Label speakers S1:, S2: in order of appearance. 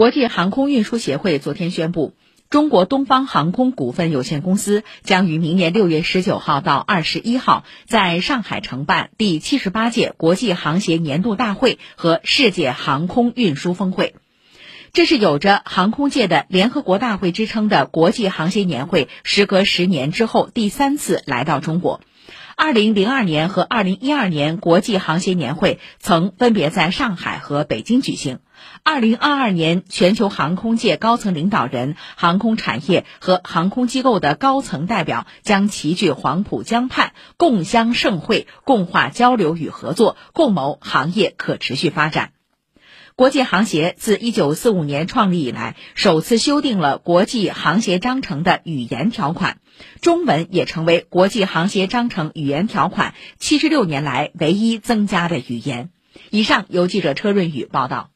S1: 国际航空运输协会昨天宣布，中国东方航空股份有限公司将于明年六月十九号到二十一号在上海承办第七十八届国际航协年度大会和世界航空运输峰会。这是有着航空界的联合国大会之称的国际航协年会，时隔十年之后第三次来到中国。二零零二年和二零一二年国际航协年会曾分别在上海和北京举行。二零二二年，全球航空界高层领导人、航空产业和航空机构的高层代表将齐聚黄浦江畔，共襄盛会，共话交流与合作，共谋行业可持续发展。国际航协自一九四五年创立以来，首次修订了国际航协章程的语言条款，中文也成为国际航协章程语言条款七十六年来唯一增加的语言。以上由记者车润宇报道。